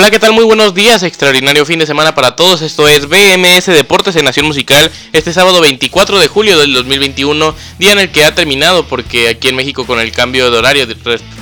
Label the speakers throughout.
Speaker 1: Hola, ¿qué tal? Muy buenos días, extraordinario fin de semana para todos. Esto es BMS Deportes en Nación Musical, este sábado 24 de julio del 2021, día en el que ha terminado, porque aquí en México con el cambio de horario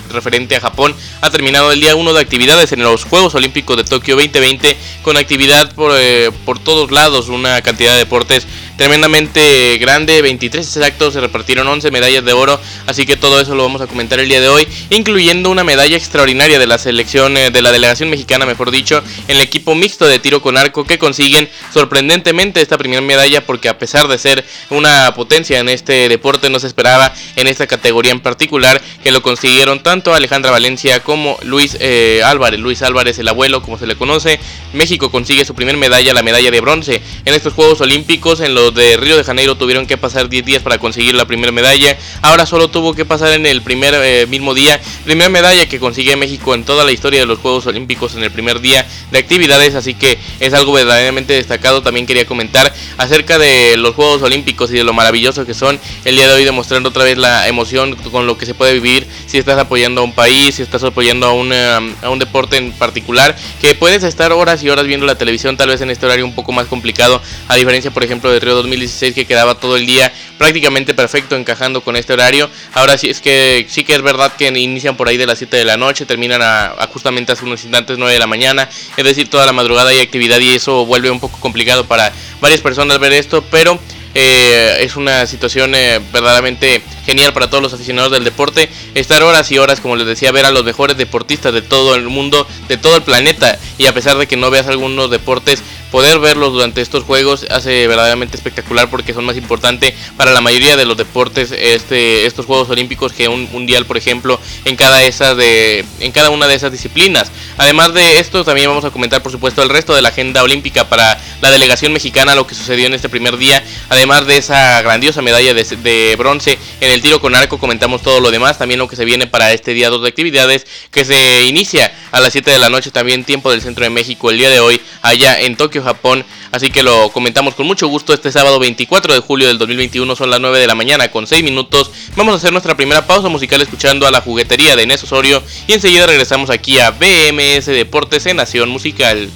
Speaker 1: referente a Japón, ha terminado el día 1 de actividades en los Juegos Olímpicos de Tokio 2020, con actividad por, eh, por todos lados, una cantidad de deportes tremendamente grande, 23 exactos, se repartieron 11 medallas de oro, así que todo eso lo vamos a comentar el día de hoy, incluyendo una medalla extraordinaria de la selección, eh, de la delegación mexicana, mejor dicho, en el equipo mixto de tiro con arco que consiguen sorprendentemente esta primera medalla porque a pesar de ser una potencia en este deporte no se esperaba en esta categoría en particular que lo consiguieron tanto Alejandra Valencia como Luis eh, Álvarez, Luis Álvarez el abuelo como se le conoce, México consigue su primera medalla, la medalla de bronce en estos Juegos Olímpicos en los de Río de Janeiro tuvieron que pasar 10 días para conseguir la primera medalla. Ahora solo tuvo que pasar en el primer eh, mismo día. Primera medalla que consigue México en toda la historia de los Juegos Olímpicos en el primer día de actividades. Así que es algo verdaderamente destacado. También quería comentar acerca de los Juegos Olímpicos y de lo maravilloso que son. El día de hoy demostrando otra vez la emoción con lo que se puede vivir si estás apoyando a un país, estás apoyando a, a un deporte en particular. Que puedes estar horas y horas viendo la televisión, tal vez en este horario un poco más complicado. A diferencia, por ejemplo, de Río 2016 que quedaba todo el día prácticamente perfecto encajando con este horario. Ahora sí es que sí que es verdad que inician por ahí de las 7 de la noche, terminan a, justamente hace unos instantes 9 de la mañana, es decir, toda la madrugada hay actividad y eso vuelve un poco complicado para varias personas ver esto, pero eh, es una situación eh, verdaderamente genial para todos los aficionados del deporte. Estar horas y horas, como les decía, ver a los mejores deportistas de todo el mundo, de todo el planeta. Y a pesar de que no veas algunos deportes, poder verlos durante estos juegos hace verdaderamente espectacular porque son más importantes para la mayoría de los deportes este, estos Juegos Olímpicos que un mundial, por ejemplo, en cada, esa de, en cada una de esas disciplinas. Además de esto, también vamos a comentar, por supuesto, el resto de la agenda olímpica para la delegación mexicana, lo que sucedió en este primer día. Además de esa grandiosa medalla de, de bronce en el tiro con arco, comentamos todo lo demás, también lo que se viene para este día 2 de actividades que se inicia a las 7 de la noche, también tiempo del centro de México el día de hoy, allá en Tokio, Japón. Así que lo comentamos con mucho gusto este sábado 24 de julio del 2021, son las 9 de la mañana con 6 minutos. Vamos a hacer nuestra primera pausa musical escuchando a la juguetería de Inés Osorio y enseguida regresamos aquí a BMS Deportes en Nación Musical.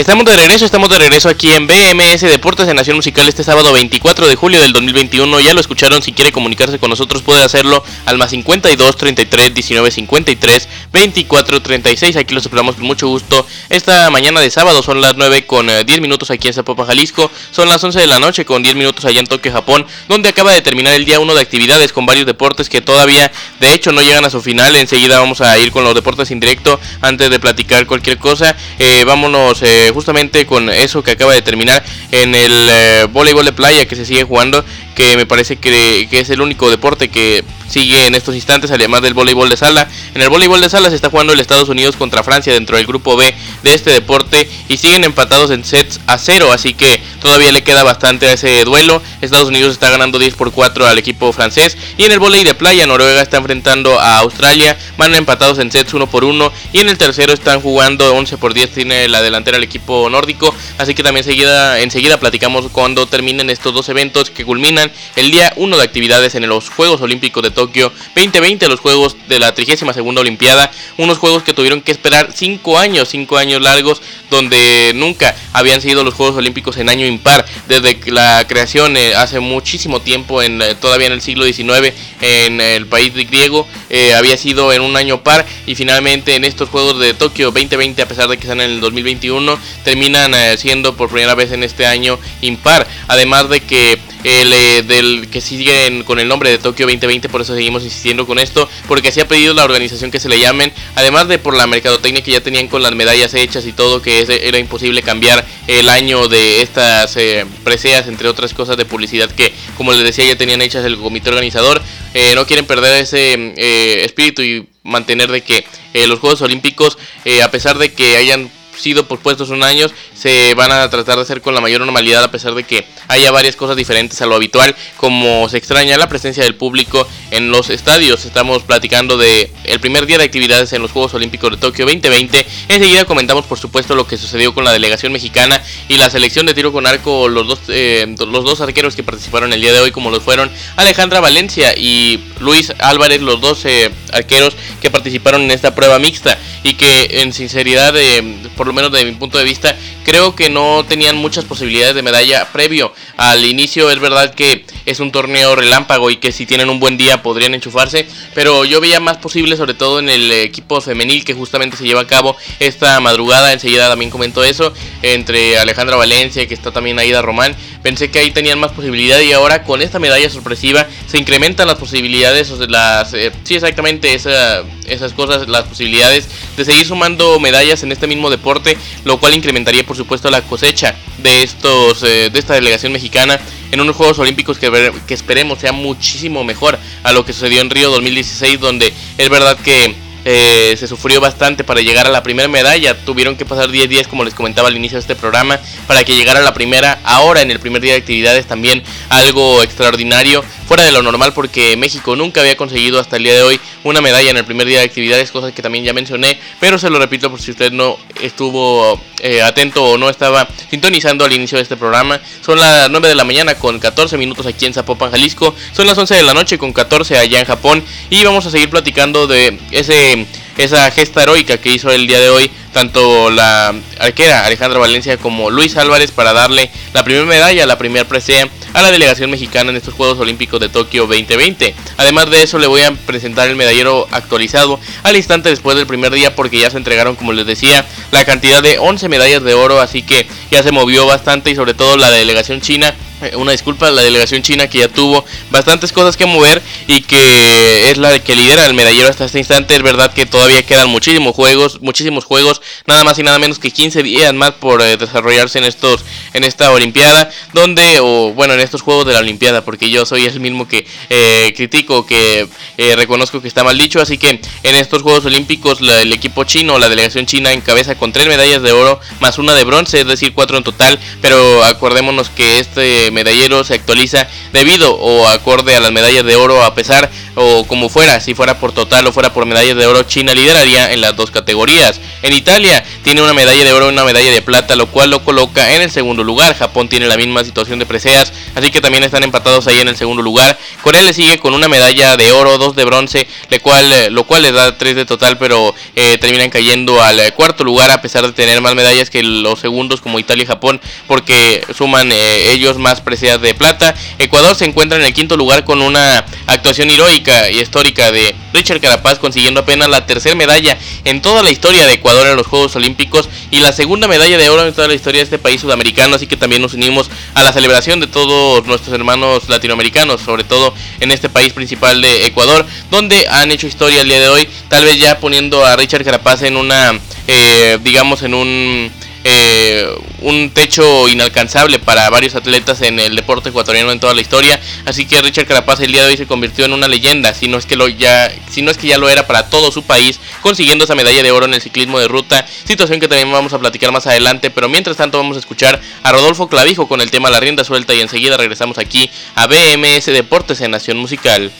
Speaker 1: Estamos de regreso, estamos de regreso aquí en BMS Deportes en Nación Musical este sábado 24 de julio del 2021. Ya lo escucharon, si quiere comunicarse con nosotros puede hacerlo al más 52 33 19 53 24 36. Aquí los esperamos con mucho gusto. Esta mañana de sábado son las 9 con 10 eh, minutos aquí en Zapopan, Jalisco. Son las 11 de la noche con 10 minutos allá en Tokio, Japón, donde acaba de terminar el día 1 de actividades con varios deportes que todavía de hecho no llegan a su final. Enseguida vamos a ir con los deportes en directo antes de platicar cualquier cosa. Eh, vámonos. Eh, justamente con eso que acaba de terminar en el eh, voleibol de playa que se sigue jugando, que me parece que, que es el único deporte que sigue en estos instantes, además del voleibol de sala. En el voleibol de sala se está jugando el Estados Unidos contra Francia dentro del grupo B de este deporte y siguen empatados en sets a cero, así que todavía le queda bastante a ese duelo. Estados Unidos está ganando 10 por 4 al equipo francés. Y en el voleibol de playa Noruega está enfrentando a Australia, van empatados en sets 1 por 1 y en el tercero están jugando 11 por 10 tiene la delantera el equipo nórdico, así que también enseguida, enseguida platicamos cuando terminen estos dos eventos que culminan el día 1 de actividades en los Juegos Olímpicos de Tokio 2020, los Juegos de la 32 Olimpiada, unos Juegos que tuvieron que esperar 5 años, 5 años largos, donde nunca habían sido los Juegos Olímpicos en año impar, desde la creación eh, hace muchísimo tiempo, en, eh, todavía en el siglo XIX, en el país griego, eh, había sido en un año par, y finalmente en estos Juegos de Tokio 2020, a pesar de que están en el 2021, terminan siendo por primera vez en este año impar, además de que el, eh, del que siguen con el nombre de Tokio 2020, por eso seguimos insistiendo con esto, porque así ha pedido la organización que se le llamen, además de por la mercadotecnia que ya tenían con las medallas hechas y todo, que era imposible cambiar el año de estas eh, preseas, entre otras cosas de publicidad que, como les decía, ya tenían hechas el comité organizador. Eh, no quieren perder ese espíritu y mantener de que los Juegos Olímpicos, a pesar de que hayan sido pospuestos un año, se van a tratar de hacer con la mayor normalidad a pesar de que haya varias cosas diferentes a lo habitual, como se extraña la presencia del público en los estadios. Estamos platicando de el primer día de actividades en los Juegos Olímpicos de Tokio 2020. Enseguida comentamos por supuesto lo que sucedió con la delegación mexicana y la selección de tiro con arco, los dos, eh, los dos arqueros que participaron el día de hoy, como lo fueron Alejandra Valencia y Luis Álvarez, los dos eh, arqueros que participaron en esta prueba mixta y que en sinceridad, eh, por lo menos de mi punto de vista, creo que no tenían muchas posibilidades de medalla previo al inicio. Es verdad que es un torneo relámpago y que si tienen un buen día podrían enchufarse, pero yo veía más posible, sobre todo en el equipo femenil que justamente se lleva a cabo esta madrugada. Enseguida también comento eso entre Alejandra Valencia, que está también Aida Román. Pensé que ahí tenían más posibilidad y ahora con esta medalla sorpresiva se incrementan las posibilidades, las, eh, sí exactamente esa, esas cosas, las posibilidades de seguir sumando medallas en este mismo deporte, lo cual incrementaría por supuesto la cosecha de estos eh, de esta delegación mexicana en unos Juegos Olímpicos que, que esperemos sea muchísimo mejor a lo que sucedió en Río 2016 donde es verdad que eh, se sufrió bastante para llegar a la primera medalla. Tuvieron que pasar 10 días, como les comentaba al inicio de este programa, para que llegara a la primera. Ahora, en el primer día de actividades, también algo extraordinario fuera de lo normal porque México nunca había conseguido hasta el día de hoy una medalla en el primer día de actividades, cosas que también ya mencioné, pero se lo repito por si usted no estuvo eh, atento o no estaba sintonizando al inicio de este programa. Son las 9 de la mañana con 14 minutos aquí en Zapopan, Jalisco, son las 11 de la noche con 14 allá en Japón y vamos a seguir platicando de ese esa gesta heroica que hizo el día de hoy tanto la arquera Alejandra Valencia como Luis Álvarez para darle la primera medalla, la primera presea a la delegación mexicana en estos Juegos Olímpicos de Tokio 2020. Además de eso le voy a presentar el medallero actualizado al instante después del primer día porque ya se entregaron como les decía la cantidad de 11 medallas de oro así que ya se movió bastante y sobre todo la delegación china una disculpa a la delegación china que ya tuvo bastantes cosas que mover y que es la que lidera el medallero hasta este instante. Es verdad que todavía quedan muchísimos juegos, muchísimos juegos, nada más y nada menos que 15 días más por eh, desarrollarse en estos en esta olimpiada, donde o bueno, en estos juegos de la olimpiada, porque yo soy el mismo que eh, critico que reconozco que está mal dicho, así que en estos Juegos Olímpicos el equipo chino, la delegación china encabeza con tres medallas de oro más una de bronce, es decir, cuatro en total, pero acordémonos que este medallero se actualiza debido o acorde a las medallas de oro a pesar o como fuera, si fuera por total o fuera por medallas de oro, China lideraría en las dos categorías. En Italia tiene una medalla de oro y una medalla de plata, lo cual lo coloca en el segundo lugar. Japón tiene la misma situación de preseas, así que también están empatados ahí en el segundo lugar. Corea le sigue con una medalla de oro, dos de bronce, lo cual, eh, lo cual les da tres de total, pero eh, terminan cayendo al eh, cuarto lugar a pesar de tener más medallas que los segundos como Italia y Japón, porque suman ellos más preseas de plata. Ecuador se encuentra en el quinto lugar con una actuación heroica y histórica de Richard Carapaz consiguiendo apenas la tercera medalla en toda la historia de Ecuador en los Juegos Olímpicos y la segunda medalla de oro en toda la historia de este país sudamericano, así que también nos unimos a la celebración de todos nuestros hermanos latinoamericanos, sobre todo en este país principal de Ecuador, donde han hecho historia el día de hoy, tal vez ya poniendo a Richard Carapaz en una, eh, digamos, en un eh, un techo inalcanzable para varios atletas en el deporte ecuatoriano en toda la historia. Así que Richard Carapaz el día de hoy se convirtió en una leyenda, si no es que lo ya, si no es que ya lo era para todo su país, consiguiendo esa medalla de oro en el ciclismo de ruta, situación que también vamos a platicar más adelante, pero mientras tanto vamos a escuchar a Rodolfo Clavijo con el tema La rienda suelta y enseguida regresamos aquí a BMS Deportes en Nación Musical.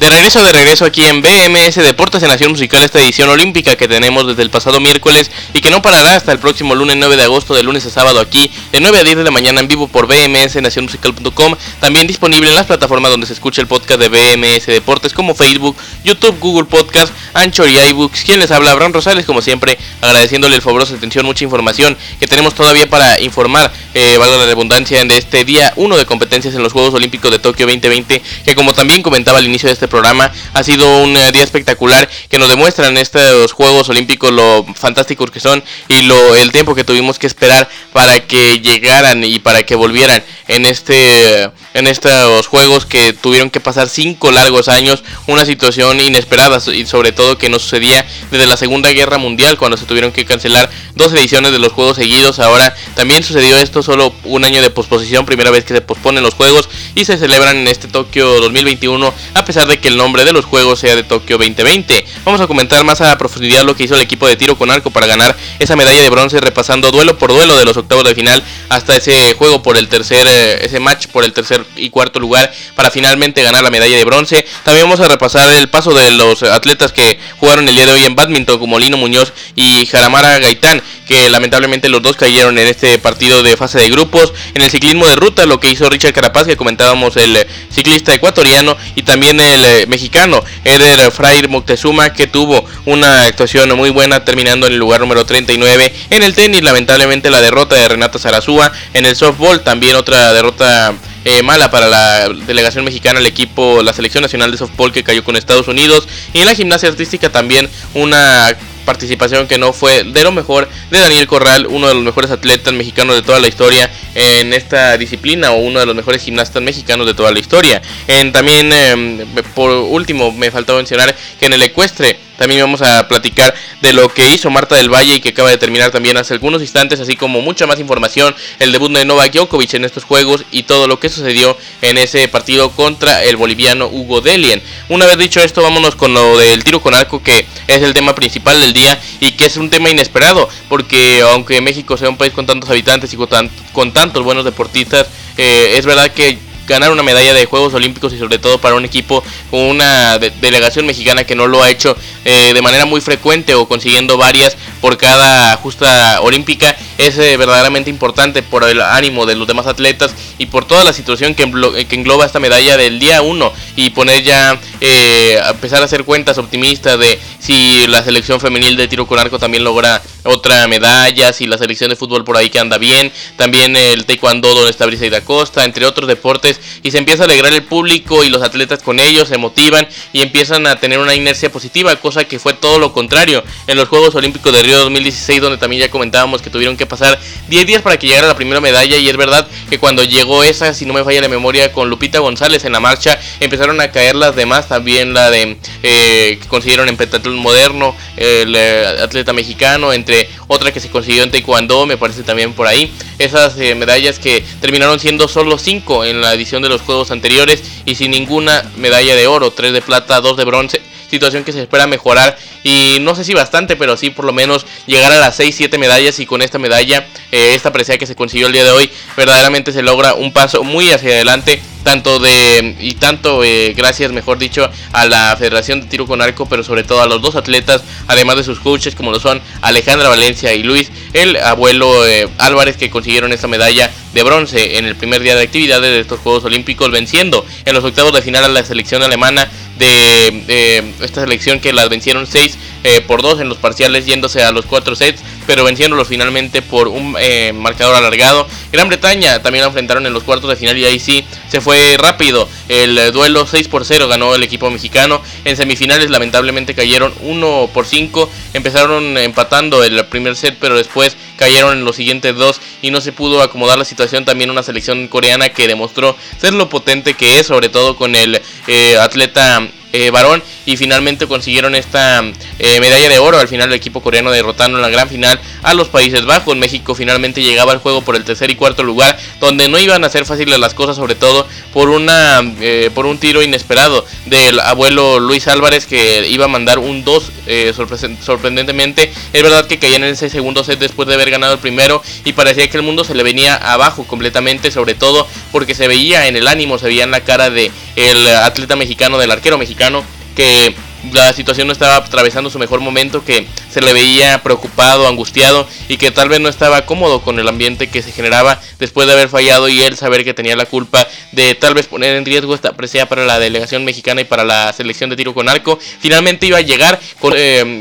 Speaker 1: De regreso, de regreso aquí en BMS Deportes en Nación Musical, esta edición olímpica que tenemos desde el pasado miércoles y que no parará hasta el próximo lunes 9 de agosto, de lunes a sábado aquí, de 9 a 10 de la mañana en vivo por bmsnacionmusical.com, también disponible en las plataformas donde se escucha el podcast de BMS Deportes como Facebook, YouTube, Google Podcast, Anchor y iBooks. Quien les habla, Abraham Rosales, como siempre, agradeciéndole el favorosa atención, mucha información que tenemos todavía para informar, eh, valga la redundancia, de este día 1 de competencias en los Juegos Olímpicos de Tokio 2020, que como también comentaba al inicio de este programa. Ha sido un día espectacular que nos demuestran estos Juegos Olímpicos lo fantásticos que son y lo el tiempo que tuvimos que esperar para que llegaran y para que volvieran en este en estos juegos que tuvieron que pasar cinco largos años, una situación inesperada y sobre todo que no sucedía desde la Segunda Guerra Mundial cuando se tuvieron que cancelar dos ediciones de los juegos seguidos. Ahora también sucedió esto solo un año de posposición, primera vez que se posponen los juegos y se celebran en este Tokio 2021 a pesar de que el nombre de los juegos sea de Tokio 2020. Vamos a comentar más a profundidad lo que hizo el equipo de tiro con arco para ganar esa medalla de bronce repasando duelo por duelo de los octavos de final hasta ese juego por el tercer eh, ese match por el tercer y cuarto lugar para finalmente ganar la medalla de bronce. También vamos a repasar el paso de los atletas que jugaron el día de hoy en badminton como Lino Muñoz y Jaramara Gaitán, que lamentablemente los dos cayeron en este partido de fase de grupos. En el ciclismo de ruta lo que hizo Richard Carapaz, que comentábamos el ciclista ecuatoriano y también el eh, mexicano Eder Frair Moctezuma que tuvo una actuación muy buena terminando en el lugar número 39. En el tenis lamentablemente la derrota de Renata Zarazúa. En el softball también otra derrota eh, mala para la delegación mexicana, el equipo, la selección nacional de softball que cayó con Estados Unidos. Y en la gimnasia artística también una participación que no fue de lo mejor de Daniel Corral, uno de los mejores atletas mexicanos de toda la historia en esta disciplina o uno de los mejores gimnastas mexicanos de toda la historia. En, también, em, por último, me faltó mencionar que en el ecuestre también vamos a platicar de lo que hizo Marta del Valle y que acaba de terminar también hace algunos instantes, así como mucha más información, el debut de Novak Djokovic en estos juegos y todo lo que sucedió en ese partido contra el boliviano Hugo Delien. Una vez dicho esto, vámonos con lo del tiro con arco que es el tema principal del día y que es un tema inesperado, porque aunque México sea un país con tantos habitantes y con, tantos buenos deportistas, eh, es verdad que ganar una medalla de Juegos Olímpicos y sobre todo para un equipo con una delegación mexicana que no lo ha hecho eh, de manera muy frecuente o consiguiendo varias por cada justa olímpica es eh, verdaderamente importante por el ánimo de los demás atletas y por toda la situación que, engloba esta medalla del día 1 y poner ya, eh, empezar a hacer cuentas optimistas de si la selección femenil de tiro con arco también logra otra medalla, si la selección de fútbol por ahí que anda bien, también el taekwondo donde está Briseida Costa, entre otros deportes, y se empieza a alegrar el público y los atletas con ellos, se motivan y empiezan a tener una inercia positiva, cosa que fue todo lo contrario en los Juegos Olímpicos de Río 2016, donde también ya comentábamos que tuvieron que pasar 10 días para que llegara la primera medalla, y es verdad que cuando llegó esa, si no me falla la memoria, con Lupita González en la marcha, empezaron a caer las demás, también la de eh, que consiguieron en pentatlón moderno, el eh, atleta mexicano, entre otra que se consiguió en Taekwondo, me parece también por ahí. Esas eh, medallas que terminaron siendo solo 5 en la edición de los Juegos anteriores y sin ninguna medalla de oro, 3 de plata, 2 de bronce situación que se espera mejorar y no sé si bastante, pero sí por lo menos llegar a las 6-7 medallas y con esta medalla, eh, esta presea que se consiguió el día de hoy, verdaderamente se logra un paso muy hacia adelante tanto de y tanto eh, gracias mejor dicho a la Federación de Tiro con Arco pero sobre todo a los dos atletas además de sus coaches como lo son Alejandra Valencia y Luis el abuelo eh, Álvarez que consiguieron esta medalla de bronce en el primer día de actividades de estos Juegos Olímpicos venciendo en los octavos de final a la selección alemana de esta selección que las vencieron 6 eh, por 2 en los parciales yéndose a los 4 sets pero venciéndolos finalmente por un marcador alargado Gran Bretaña también la enfrentaron en los cuartos de final y ahí sí se fue rápido. El duelo 6 por 0 ganó el equipo mexicano. En semifinales lamentablemente cayeron 1 por 5. Empezaron empatando el primer set, pero después cayeron en los siguientes dos y no se pudo acomodar la situación. También una selección coreana que demostró ser lo potente que es, sobre todo con el eh, atleta eh, varón y finalmente consiguieron esta eh, medalla de oro. Al final el equipo coreano derrotando en la gran final a los Países Bajos. México finalmente llegaba al juego por el tercer y cuarto lugar donde no iban a ser fáciles las cosas sobre todo por una eh, por un tiro inesperado del abuelo Luis Álvarez que iba a mandar un 2 sorprendentemente. Es verdad que caían en ese segundo set después de haber ganado el primero y parecía que el mundo se le venía abajo completamente sobre todo porque se veía en el ánimo se veía en la cara de el atleta mexicano del arquero mexicano que la situación no estaba atravesando su mejor momento, que se le veía preocupado, angustiado y que tal vez no estaba cómodo con el ambiente que se generaba después de haber fallado y él saber que tenía la culpa de tal vez poner en riesgo esta presea para la delegación mexicana y para la selección de tiro con arco. Finalmente iba a llegar con,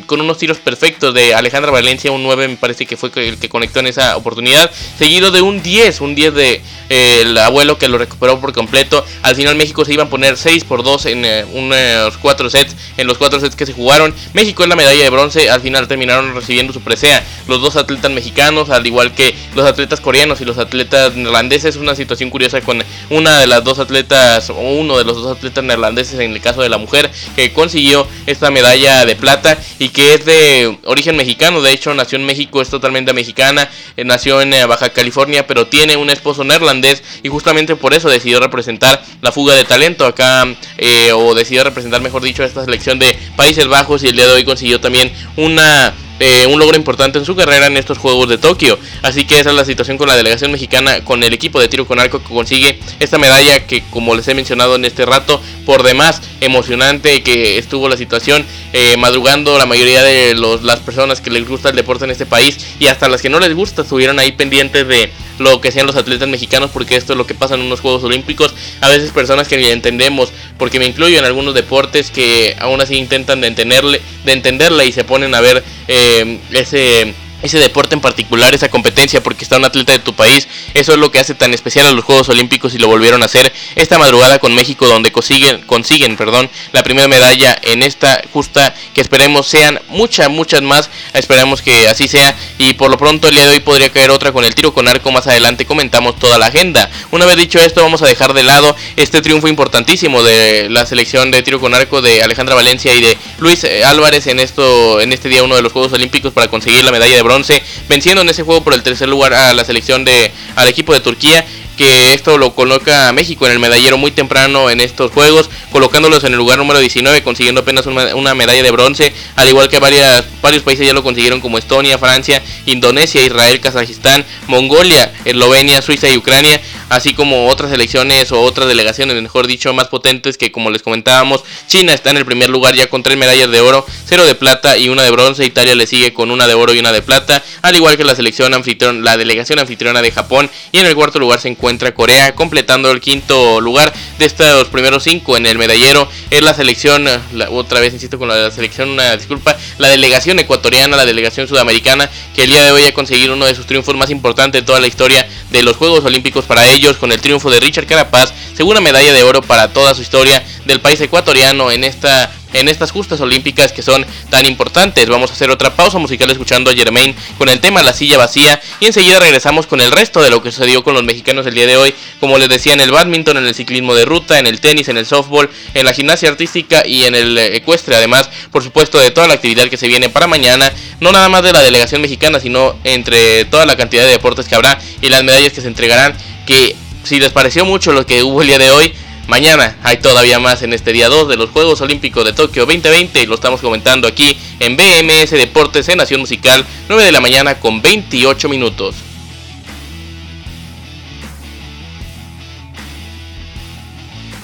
Speaker 1: con unos tiros perfectos de Alejandra Valencia, un 9 me parece que fue el que conectó en esa oportunidad, seguido de un 10, un 10 de eh, el abuelo que lo recuperó por completo. Al final México se iba a poner 6 por 2 en eh, unos 4 sets, los 4 sets que se jugaron. México es la medalla de bronce, al final terminaron recibiendo su presea los dos atletas mexicanos, al igual que los atletas coreanos y los atletas neerlandeses. Una situación curiosa con una de las dos atletas, o uno de los dos atletas neerlandeses en el caso de la mujer, que consiguió esta medalla de plata y que es de origen mexicano. De hecho, nació en México, es totalmente mexicana, eh, nació en Baja California, pero tiene un esposo neerlandés y justamente por eso decidió representar la fuga de talento acá eh, o decidió representar mejor dicho esta selección de Países Bajos y el día de hoy consiguió también una eh, un logro importante en su carrera en estos Juegos de Tokio. Así que esa es la situación con la delegación mexicana, con el equipo de tiro con arco que consigue esta medalla que como les he mencionado en este rato, por demás emocionante que estuvo la situación eh, madrugando la mayoría de los, las personas que les gusta el deporte en este país y hasta las que no les gusta estuvieron ahí pendientes de lo que sean los atletas mexicanos porque esto es lo que pasa en unos Juegos Olímpicos. A veces personas que ni entendemos, porque me incluyo en algunos deportes que aún así intentan de entenderle, de entenderla y se ponen a ver eh, ese ese deporte en particular, esa competencia, porque está un atleta de tu país. Eso es lo que hace tan especial a los Juegos Olímpicos y lo volvieron a hacer esta madrugada con México, donde consiguen, consiguen perdón, la primera medalla en esta justa, que esperemos sean muchas, muchas más. Esperamos que así sea. Y por lo pronto el día de hoy podría caer otra con el tiro con arco. Más adelante comentamos toda la agenda. Una vez dicho esto, vamos a dejar de lado este triunfo importantísimo de la selección de tiro con arco de Alejandra Valencia y de Luis eh, Álvarez en esto, en este día uno de los Juegos Olímpicos para conseguir la medalla de bronce, venciendo en ese juego por el tercer lugar a la selección de al equipo de Turquía que esto lo coloca a México en el medallero muy temprano en estos juegos, colocándolos en el lugar número 19, consiguiendo apenas una, medalla de bronce, al igual que varias, varios países ya lo consiguieron como Estonia, Francia, Indonesia, Israel, Kazajistán, Mongolia, Eslovenia, Suiza y Ucrania, así como otras selecciones o otras delegaciones, mejor dicho, más potentes que como les comentábamos, China está en el primer lugar ya con tres medallas de oro, cero de plata y una de bronce, Italia le sigue con una de oro y una de plata, al igual que la selección anfitriona, la delegación anfitriona de Japón y en el cuarto lugar se encuentra encuentra Corea, completando el quinto lugar de estos primeros cinco en el medallero. Es la selección, otra vez insisto con la selección, una disculpa, la delegación ecuatoriana, la delegación sudamericana, que el día de hoy ha conseguido uno de sus triunfos más importantes de toda la historia de los Juegos Olímpicos para ellos, con el triunfo de Richard Carapaz, segunda medalla de oro para toda su historia del país ecuatoriano en esta en estas justas olímpicas que son tan importantes. Vamos a hacer otra pausa musical escuchando a Germain con el tema La silla vacía y enseguida regresamos con el resto de lo que sucedió con los mexicanos el día de hoy, como les decía en el badminton, en el ciclismo de ruta, en el tenis, en el softball, en la gimnasia artística y en el ecuestre, además, por supuesto, de toda la actividad que se viene para mañana, no nada más de la delegación mexicana, sino entre toda la cantidad de deportes que habrá y las medallas que se entregarán, que si les pareció mucho lo que hubo el día de hoy, Mañana hay todavía más en este día 2 de los Juegos Olímpicos de Tokio 2020 y lo estamos comentando aquí en BMS Deportes en Nación Musical 9 de la mañana con 28 minutos.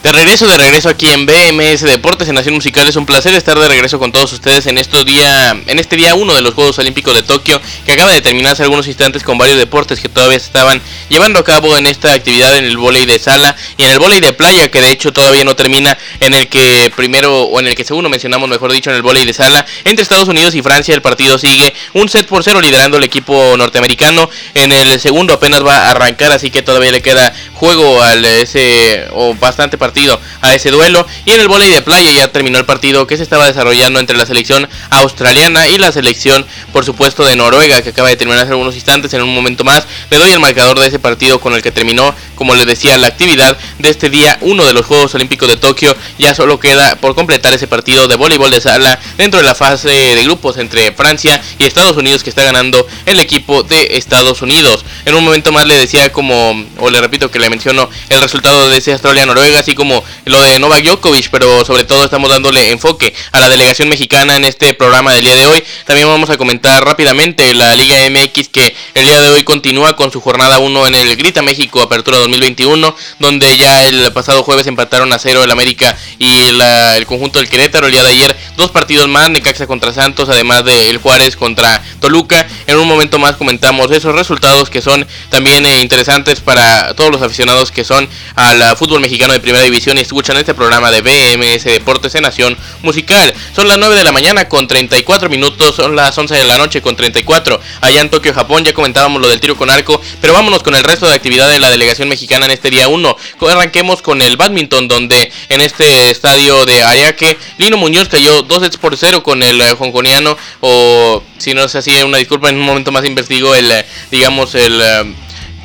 Speaker 1: De regreso, de regreso aquí en BMS Deportes en Nación Musical. Es un placer estar de regreso con todos ustedes en, estos día, en este día 1 de los Juegos Olímpicos de Tokio, que acaba de terminar hace algunos instantes con varios deportes que todavía estaban llevando a cabo en esta actividad en el vóley de sala y en el vóley de playa, que de hecho todavía no termina, en el que primero, o en el que segundo mencionamos, mejor dicho, en el vóley de sala, entre Estados Unidos y Francia. El partido sigue un set por cero liderando el equipo norteamericano. En el segundo apenas va a arrancar, así que todavía le queda juego al ese, o bastante partido a ese duelo. Y en el volei de playa ya terminó el partido que se estaba desarrollando entre la selección australiana y la selección, por supuesto, de Noruega, que acaba de terminar hace algunos instantes. En un momento más le doy el marcador de ese partido con el que terminó, como les decía, la actividad de este día uno de los Juegos Olímpicos de Tokio. Ya solo queda por completar ese partido de voleibol de sala dentro de la fase de grupos entre Francia y Estados Unidos que está ganando el equipo de Estados Unidos. En un momento más le decía como, o le repito que le menciono el resultado de ese Australia-Noruega, así como como lo de Novak Djokovic, pero sobre todo estamos dándole enfoque a la delegación mexicana en este programa del día de hoy. También vamos a comentar rápidamente la Liga MX que el día de hoy continúa con su jornada 1 en el Grita México Apertura 2021, donde ya el pasado jueves empataron a cero el América y el conjunto del Querétaro. El día de ayer dos partidos más, Necaxa contra Santos, además de el Juárez contra Toluca. En un momento más comentamos esos resultados que son también eh, interesantes para todos los aficionados que son al fútbol mexicano de primera división y escuchan este programa de BMS Deportes en Nación Musical. Son las 9 de la mañana con 34 minutos, son las 11 de la noche con 34. Allá en Tokio, Japón, ya comentábamos lo del tiro con arco, pero vámonos con el resto de actividad de la delegación mexicana en este día 1. Arranquemos con el badminton, donde en este estadio de Ayake, Lino Muñoz cayó 2 sets por 0 con el eh, hongkoniano, o si no es así, una disculpa, en un momento más investigo el, eh, digamos, el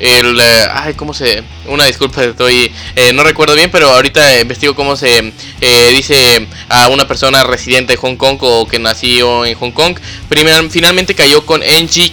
Speaker 1: eh, el ay cómo se una disculpa estoy no recuerdo bien pero ahorita investigo cómo se dice a una persona residente de Hong Kong o que nació en Hong Kong. Finalmente cayó con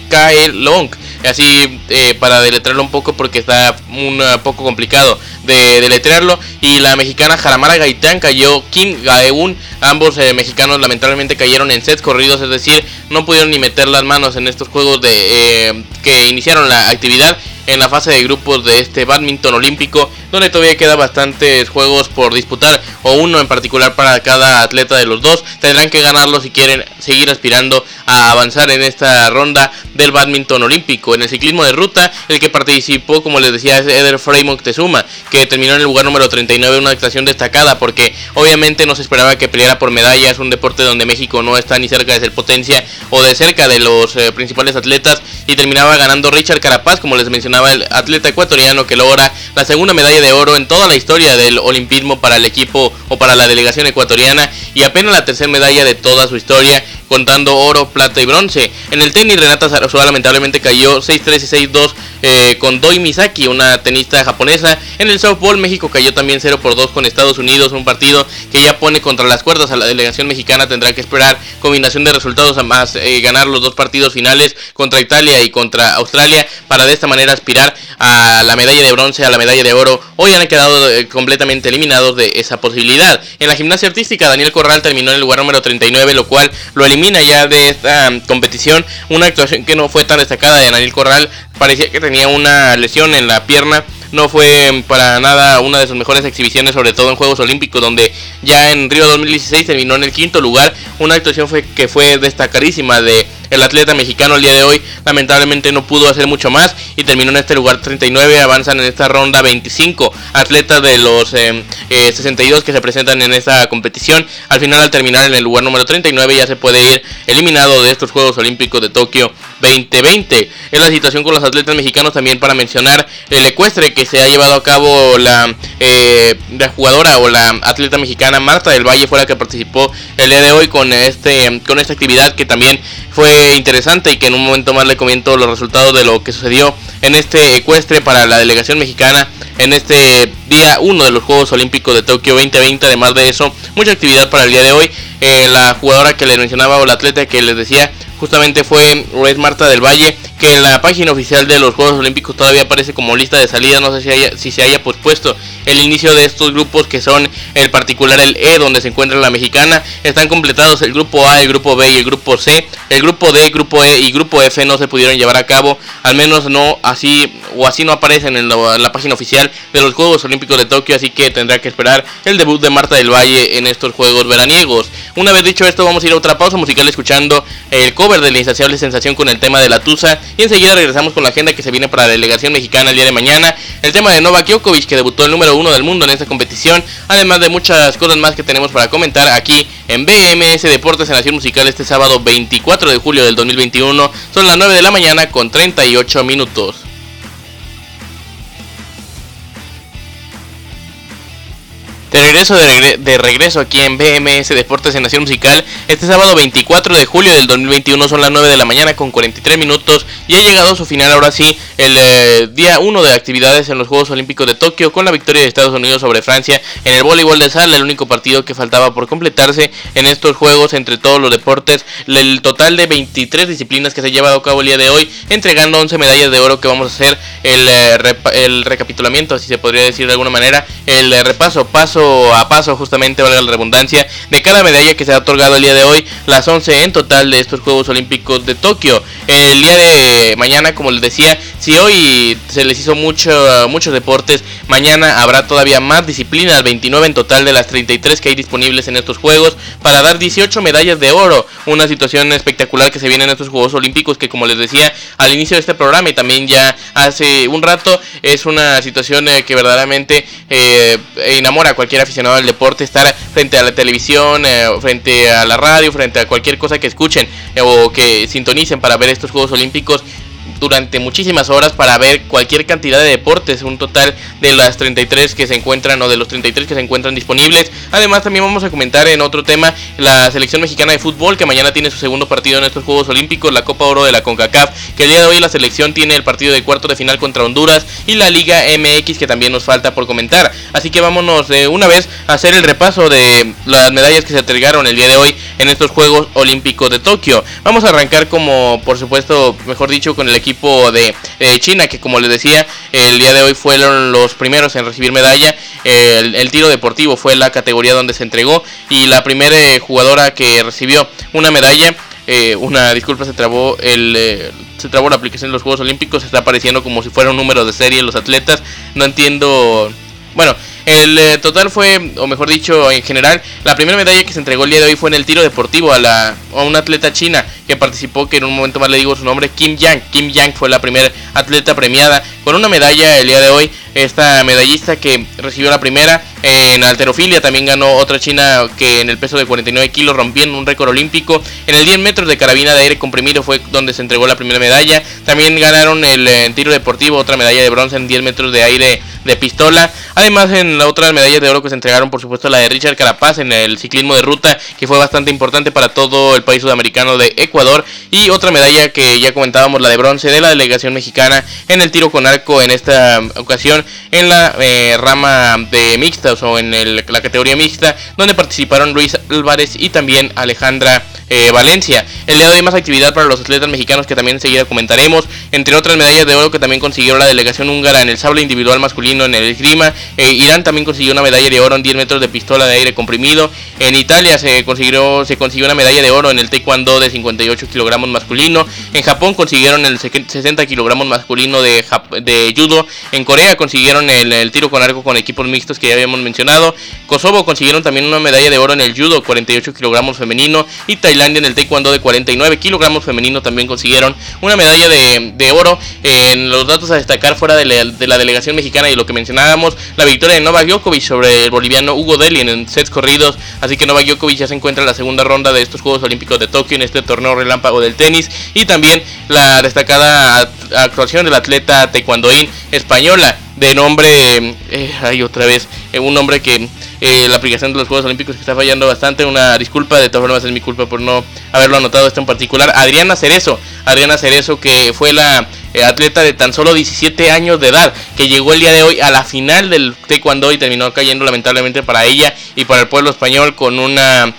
Speaker 1: Kae Long. Así para deletrearlo un poco porque está un poco complicado de deletrearlo. Y la mexicana Jaramara Gaitán cayó Kim Gaeun. Ambos mexicanos lamentablemente cayeron en sets corridos es decir no pudieron ni meter las manos en estos juegos de que iniciaron la actividad en la fase de grupos de este badminton olímpico, donde todavía queda bastantes juegos por disputar, o uno en particular para cada atleta de los dos. Tendrán que ganarlo si quieren seguir aspirando a avanzar en esta ronda del badminton olímpico. En el ciclismo de ruta, el que participó, como les decía, es Eder Frey Moctezuma, que terminó en el lugar número 39, una actuación destacada, porque obviamente no se esperaba que peleara por medallas, un deporte donde México no está ni cerca de ser potencia o de cerca de los eh, principales atletas, y terminaba ganando Richard Carapaz, como les mencionaba el atleta ecuatoriano que logra la segunda medalla de oro en toda la historia del olimpismo para el equipo o para la delegación ecuatoriana y apenas la tercera medalla de toda su historia contando oro, plata y bronce. En el tenis Renata Sarasua lamentablemente cayó 6-3 y 6-2 eh, con Doi Misaki, una tenista japonesa. En el softball México cayó también 0 por 2 con Estados Unidos, un partido que ya pone contra las cuerdas a la delegación mexicana. Tendrá que esperar combinación de resultados a más eh, ganar los dos partidos finales contra Italia y contra Australia para de esta manera aspirar a la medalla de bronce, a la medalla de oro. Hoy han quedado eh, completamente eliminados de esa posibilidad. En la gimnasia artística Daniel Corral terminó en el lugar número 39, lo cual lo elimina ya de esta um, competición. Una actuación que no fue tan destacada de Daniel Corral. Parecía que tenía una lesión en la pierna no fue para nada una de sus mejores exhibiciones, sobre todo en Juegos Olímpicos, donde ya en Río 2016 terminó en el quinto lugar. Una actuación fue, que fue destacadísima de el atleta mexicano el día de hoy. Lamentablemente no pudo hacer mucho más y terminó en este lugar 39. Avanzan en esta ronda 25 atletas de los 62 eh, eh, que se presentan en esta competición. Al final, al terminar en el lugar número 39, ya se puede ir eliminado de estos Juegos Olímpicos de Tokio 2020. Es la situación con los atletas mexicanos también para mencionar el ecuestre que se ha llevado a cabo la, eh, la jugadora o la atleta mexicana Marta del Valle fue la que participó el día de hoy con este con esta actividad que también fue interesante y que en un momento más le comento los resultados de lo que sucedió en este ecuestre para la delegación mexicana en este día 1 de los Juegos Olímpicos de Tokio 2020. Además de eso, mucha actividad para el día de hoy. Eh, la jugadora que les mencionaba o la atleta que les decía justamente fue Red Marta del Valle, que en la página oficial de los Juegos Olímpicos todavía aparece como lista de salida, no sé si, si se haya pospuesto el inicio de estos grupos que son el particular el E, donde se encuentra la mexicana, están completados el grupo A, el grupo B y el grupo C, el grupo D, grupo E y grupo F no se pudieron llevar a cabo, al menos no así o así no aparecen en la página oficial de los Juegos Olímpicos de Tokio, así que tendrá que esperar el debut de Marta del Valle en estos Juegos veraniegos. Una vez dicho esto, vamos a ir a otra pausa musical escuchando el cover de la insaciable sensación con el tema de la Tusa. Y enseguida regresamos con la agenda que se viene para la delegación mexicana el día de mañana, el tema de Novak Djokovic que debutó el número uno del mundo en esta competición, además de muchas cosas más que tenemos para comentar aquí en BMS Deportes en Nación Musical este sábado 24 de julio del 2021, son las 9 de la mañana con 38 minutos. De regreso, de, regreso aquí en BMS Deportes en Nación Musical, este sábado 24 de julio del 2021 son las 9 de la mañana con 43 minutos y ha llegado a su final ahora sí el eh, día 1 de actividades en los Juegos Olímpicos de Tokio con la victoria de Estados Unidos sobre Francia en el voleibol de sala, el único partido que faltaba por completarse en estos Juegos entre todos los deportes, el total de 23 disciplinas que se ha llevado a cabo el día de hoy, entregando 11 medallas de oro que vamos a hacer el, eh, el recapitulamiento, si se podría decir de alguna manera, el eh, repaso paso a paso, justamente valga la redundancia, de cada medalla que se ha otorgado el día de hoy, las 11 en total de estos Juegos Olímpicos de Tokio. El día de mañana, como les decía, si hoy se les hizo mucho, muchos deportes, mañana habrá todavía más disciplinas, 29 en total de las 33 que hay disponibles en estos Juegos, para dar 18 medallas de oro, una situación espectacular que se viene en estos Juegos Olímpicos que como les decía al inicio de este programa y también ya hace un rato, es una situación eh, que verdaderamente eh, enamora a cualquier aficionado al deporte, estar frente a la televisión, eh, frente a la radio, frente a cualquier cosa que escuchen o que sintonicen para ver estos Juegos Olímpicos durante muchísimas horas para ver cualquier cantidad de deportes, un total de las 33 que se encuentran o de los 33 que se encuentran disponibles. Además también vamos a comentar en otro tema la selección mexicana de fútbol que mañana tiene su segundo partido en estos Juegos Olímpicos, la Copa Oro de la CONCACAF, que el día de hoy la selección tiene el partido de cuarto de final contra Honduras y la Liga MX que también nos falta por comentar. Así que vámonos de una vez a hacer el repaso de las medallas que se entregaron el día de hoy en estos Juegos Olímpicos de Tokio. Vamos a arrancar como por supuesto, mejor dicho, con el equipo equipo de, China, que como les decía, el día de hoy fueron los primeros en recibir medalla. El, tiro deportivo fue la categoría donde se entregó y la primera eh, jugadora que recibió una medalla, eh, una disculpa, se trabó el... Eh, se trabó la aplicación de los Juegos Olímpicos, está apareciendo como si fuera un número de serie los atletas. No entiendo. Bueno, el eh, total fue, o mejor dicho, en general, la primera medalla que se entregó el día de hoy fue en el tiro deportivo a, la, a una atleta china que participó, que en un momento más le digo su nombre, Kim Yang. Kim Yang fue la primera atleta premiada con una medalla el día de hoy. Esta medallista que recibió la primera en alterofilia también ganó otra china que en el peso de 49 kilos rompiendo un récord olímpico. En el 10 metros de carabina de aire comprimido fue donde se entregó la primera medalla. También ganaron el eh, tiro deportivo, otra medalla de bronce en 10 metros de aire de pistola. Además en la otra medalla de oro que se entregaron por supuesto la de Richard Carapaz en el ciclismo de ruta que fue bastante importante para todo el país sudamericano de Ecuador. Y otra medalla que ya comentábamos la de bronce de la delegación mexicana en el tiro con arco en esta ocasión en la eh, rama de mixta o en la categoría mixta, donde participaron Luis Álvarez y también Alejandra eh, Valencia. El día de más actividad para los atletas mexicanos que también enseguida comentaremos, entre otras medallas de oro que también consiguió la delegación húngara en el sable individual masculino en el esgrima. Eh, Irán también consiguió una medalla de oro en 10 metros de pistola de aire comprimido. En Italia se consiguió, se consiguió una medalla de oro en el taekwondo de 58 kilogramos masculino. En Japón consiguieron el 60 kilogramos masculino de, judo. En Corea consiguieron el, el tiro con arco con equipos mixtos que ya habíamos mencionado. Kosovo consiguieron también una medalla de oro en el judo, 48 kilogramos femenino. Y Tailandia en el taekwondo de 49 kilogramos femenino también consiguieron una medalla de, oro. En los datos a destacar fuera de la, delegación mexicana y lo que mencionábamos, la victoria de Novak Djokovic sobre el boliviano Hugo Deli en sets corridos. Así que Novak Djokovic ya se encuentra en la segunda ronda de estos Juegos Olímpicos de Tokio en este torneo relámpago del tenis. Y también la destacada actuación del atleta taekwondoín española de nombre, eh, hay otra vez, eh, un nombre que eh, la aplicación de los Juegos Olímpicos que está fallando bastante, una disculpa, de todas formas es mi culpa por no haberlo anotado esto en particular, Adriana Cerezo, Adriana Cerezo que fue la atleta de tan solo 17 años de edad, que llegó el día de hoy a la final del taekwondo y terminó cayendo lamentablemente para ella y para el pueblo español con una,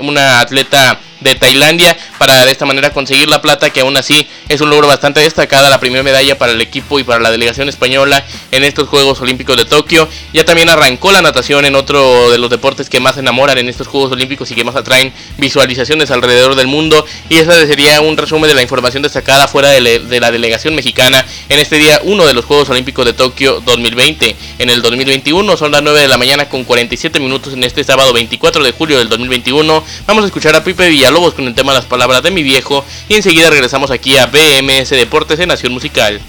Speaker 1: una atleta de Tailandia para de esta manera conseguir la plata que aún así es un logro bastante destacada la primera medalla para el equipo y para la delegación española en estos Juegos Olímpicos de Tokio. Ya también arrancó la natación en otro de los deportes que más enamoran en estos Juegos Olímpicos y que más atraen visualizaciones alrededor del mundo y esa sería un resumen de la información destacada fuera de, la delegación mexicana en este día 1 de los Juegos Olímpicos de Tokio 2020 en el 2021 son las 9 de la mañana con 47 minutos en este sábado 24 de julio del 2021 vamos a escuchar a Pipe Villa Lobos con el tema Las palabras de mi viejo y enseguida regresamos aquí a BMS Deportes en Nación Musical.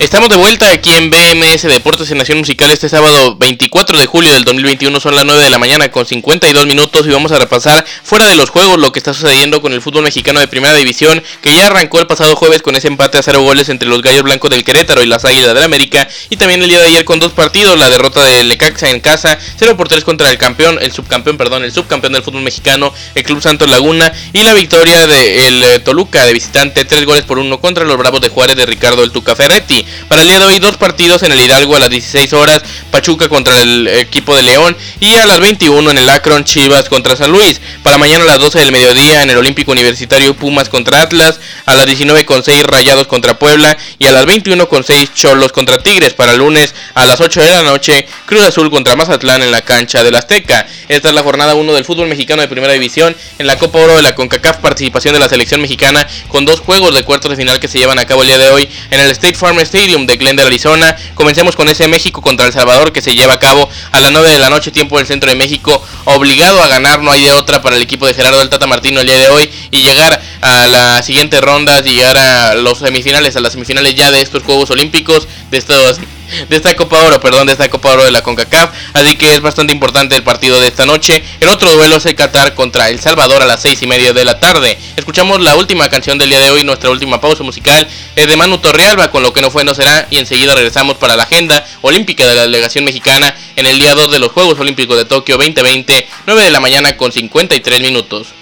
Speaker 1: Estamos de vuelta aquí en BMS Deportes en Nación Musical este sábado 24 de julio del 2021, son las 9 de la mañana con 52 minutos y vamos a repasar fuera de los juegos lo que está sucediendo con el fútbol mexicano de primera división que ya arrancó el pasado jueves con ese empate a cero goles entre los Gallos Blancos del Querétaro y las Águilas del América y también el día de ayer con dos partidos, la derrota del Lecaxa en casa, 0 por 3 contra el campeón, el subcampeón, perdón, el subcampeón del fútbol mexicano, el Club Santos Laguna y la victoria del de eh, Toluca de visitante, 3 goles por 1 contra los Bravos de Juárez de Ricardo el Tuca Ferretti. Para el día de hoy, dos partidos en el Hidalgo a las 16 horas, Pachuca contra el equipo de León y a las 21 en el Akron, Chivas contra San Luis. Para mañana a las 12 del mediodía en el Olímpico Universitario Pumas contra Atlas, a las 19 con 6 Rayados contra Puebla y a las 21 con 6 Cholos contra Tigres. Para el lunes a las 8 de la noche, Cruz Azul contra Mazatlán en la cancha del Azteca. Esta es la jornada 1 del fútbol mexicano de primera división en la Copa Oro de la CONCACAF, participación de la selección mexicana con dos juegos de cuartos de final que se llevan a cabo el día de hoy en el State Farm Stadium de Glendale, Arizona. Comencemos con ese México contra El Salvador que se lleva a cabo a las 9 de la noche, tiempo del centro de México, obligado a ganar, no hay de otra para el equipo de Gerardo del Tata Martino el día de hoy y llegar a la siguiente ronda, llegar a los semifinales, a las semifinales ya de estos Juegos Olímpicos, de estos de esta Copa Oro, perdón, de esta Copa Oro de la CONCACAF. Así que es bastante importante el partido de esta noche. El otro duelo es el Qatar contra El Salvador a las seis y media de la tarde. Escuchamos la última canción del día de hoy, nuestra última pausa musical es de Manu Torrealba, con lo que no fue no será. Y enseguida regresamos para la agenda olímpica de la delegación mexicana en el día 2 de los Juegos Olímpicos de Tokio 2020, 9 de la mañana con 53 minutos.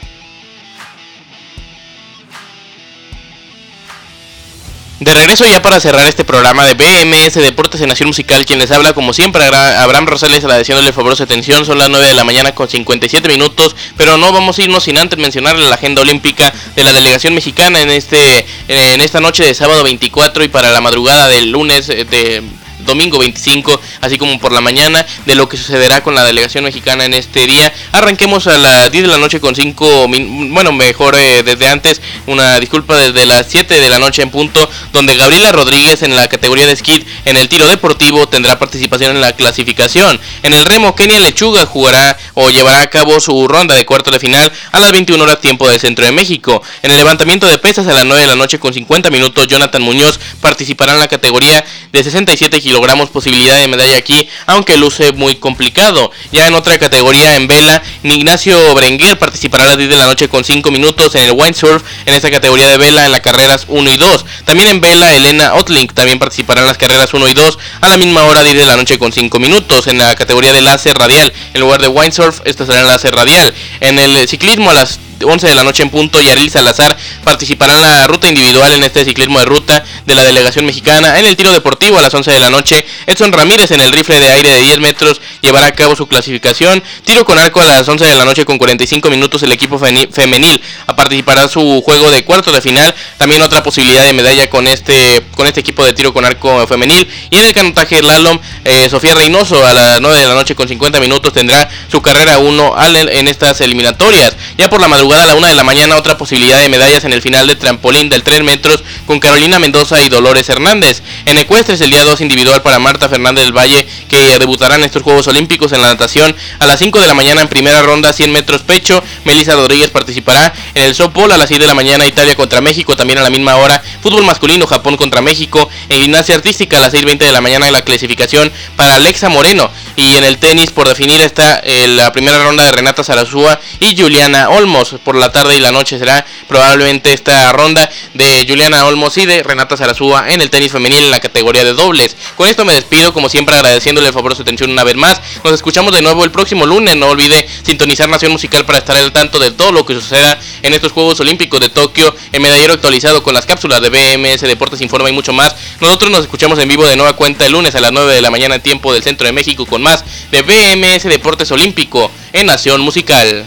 Speaker 1: De regreso ya para cerrar este programa de BMS Deportes en Nación Musical, quien les habla como siempre, Abraham Rosales agradeciéndole favorosa atención, son las 9 de la mañana con 57 minutos, pero no vamos a irnos sin antes mencionarle la agenda olímpica de la delegación mexicana en este en esta noche de sábado 24 y para la madrugada del lunes eh, de domingo 25, así como por la mañana, de lo que sucederá con la delegación mexicana en este día. Arranquemos a las 10 de la noche con 5, bueno, mejor eh, desde antes, una disculpa desde las 7 de la noche en punto, donde Gabriela Rodríguez en la categoría de skid en el tiro deportivo tendrá participación en la clasificación. En el remo, Kenia Lechuga jugará o llevará a cabo su ronda de cuarto de final a las 21 horas tiempo del centro de México. En el levantamiento de pesas a las 9 de la noche con 50 minutos, Jonathan Muñoz participará en la categoría de 67 kilogramos logramos posibilidad de medalla aquí, aunque luce muy complicado. Ya en otra categoría en vela, Ignacio Brenguer participará a las 10 de la noche con 5 minutos en el windsurf en esta categoría de vela en las carreras 1 y 2. También en vela, Elena Otlink también participará en las carreras 1 y 2 a la misma hora 10 de la noche con 5 minutos en la categoría de láser radial. En lugar de windsurf, esta será el láser radial. En el ciclismo a las 11 de la noche en punto, Yaril Salazar participará en la ruta individual en este ciclismo de ruta de la delegación mexicana. En el tiro deportivo a las 11 de la noche, Edson Ramírez en el rifle de aire de 10 metros llevará a cabo su clasificación. Tiro con arco a las 11 de la noche con 45 minutos el equipo femenil a participará su juego de cuarto de final. También otra posibilidad de medalla con este, con este equipo de tiro con arco femenil. Y en el canotaje Lalom, eh, Sofía Reynoso a las 9 de la noche con 50 minutos tendrá su carrera 1 en estas eliminatorias. Ya por la madrugada a la una de la mañana otra posibilidad de medallas en el final de trampolín del 3 metros con Carolina Mendoza y Dolores Hernández. En ecuestres el día 2 individual para Marta Fernández del Valle que debutarán estos Juegos Olímpicos en la natación a las 5 de la mañana en primera ronda 100 metros pecho. Melissa Rodríguez participará en el softball a las 6 de la mañana Italia contra México también a la misma hora. Fútbol masculino Japón contra México. En gimnasia artística a las 6.20 de la mañana en la clasificación para Alexa Moreno. Y en el tenis por definir está eh, la primera ronda de Renata Sarazúa y Juliana Olmos. Por la tarde y la noche será probablemente esta ronda de Juliana Olmos y de Renata Sarazúa en el tenis femenil en la categoría de dobles. Con esto me despido, como siempre agradeciéndole el favor de su atención una vez más. Nos escuchamos de nuevo el próximo lunes. No olvide sintonizar Nación Musical para estar al tanto de todo lo que suceda en estos Juegos Olímpicos de Tokio, en medallero actualizado con las cápsulas de BMS Deportes Informa y mucho más. Nosotros nos escuchamos en vivo de nueva cuenta el lunes a las 9 de la mañana tiempo del Centro de México con más de BMS Deportes Olímpico en Nación Musical.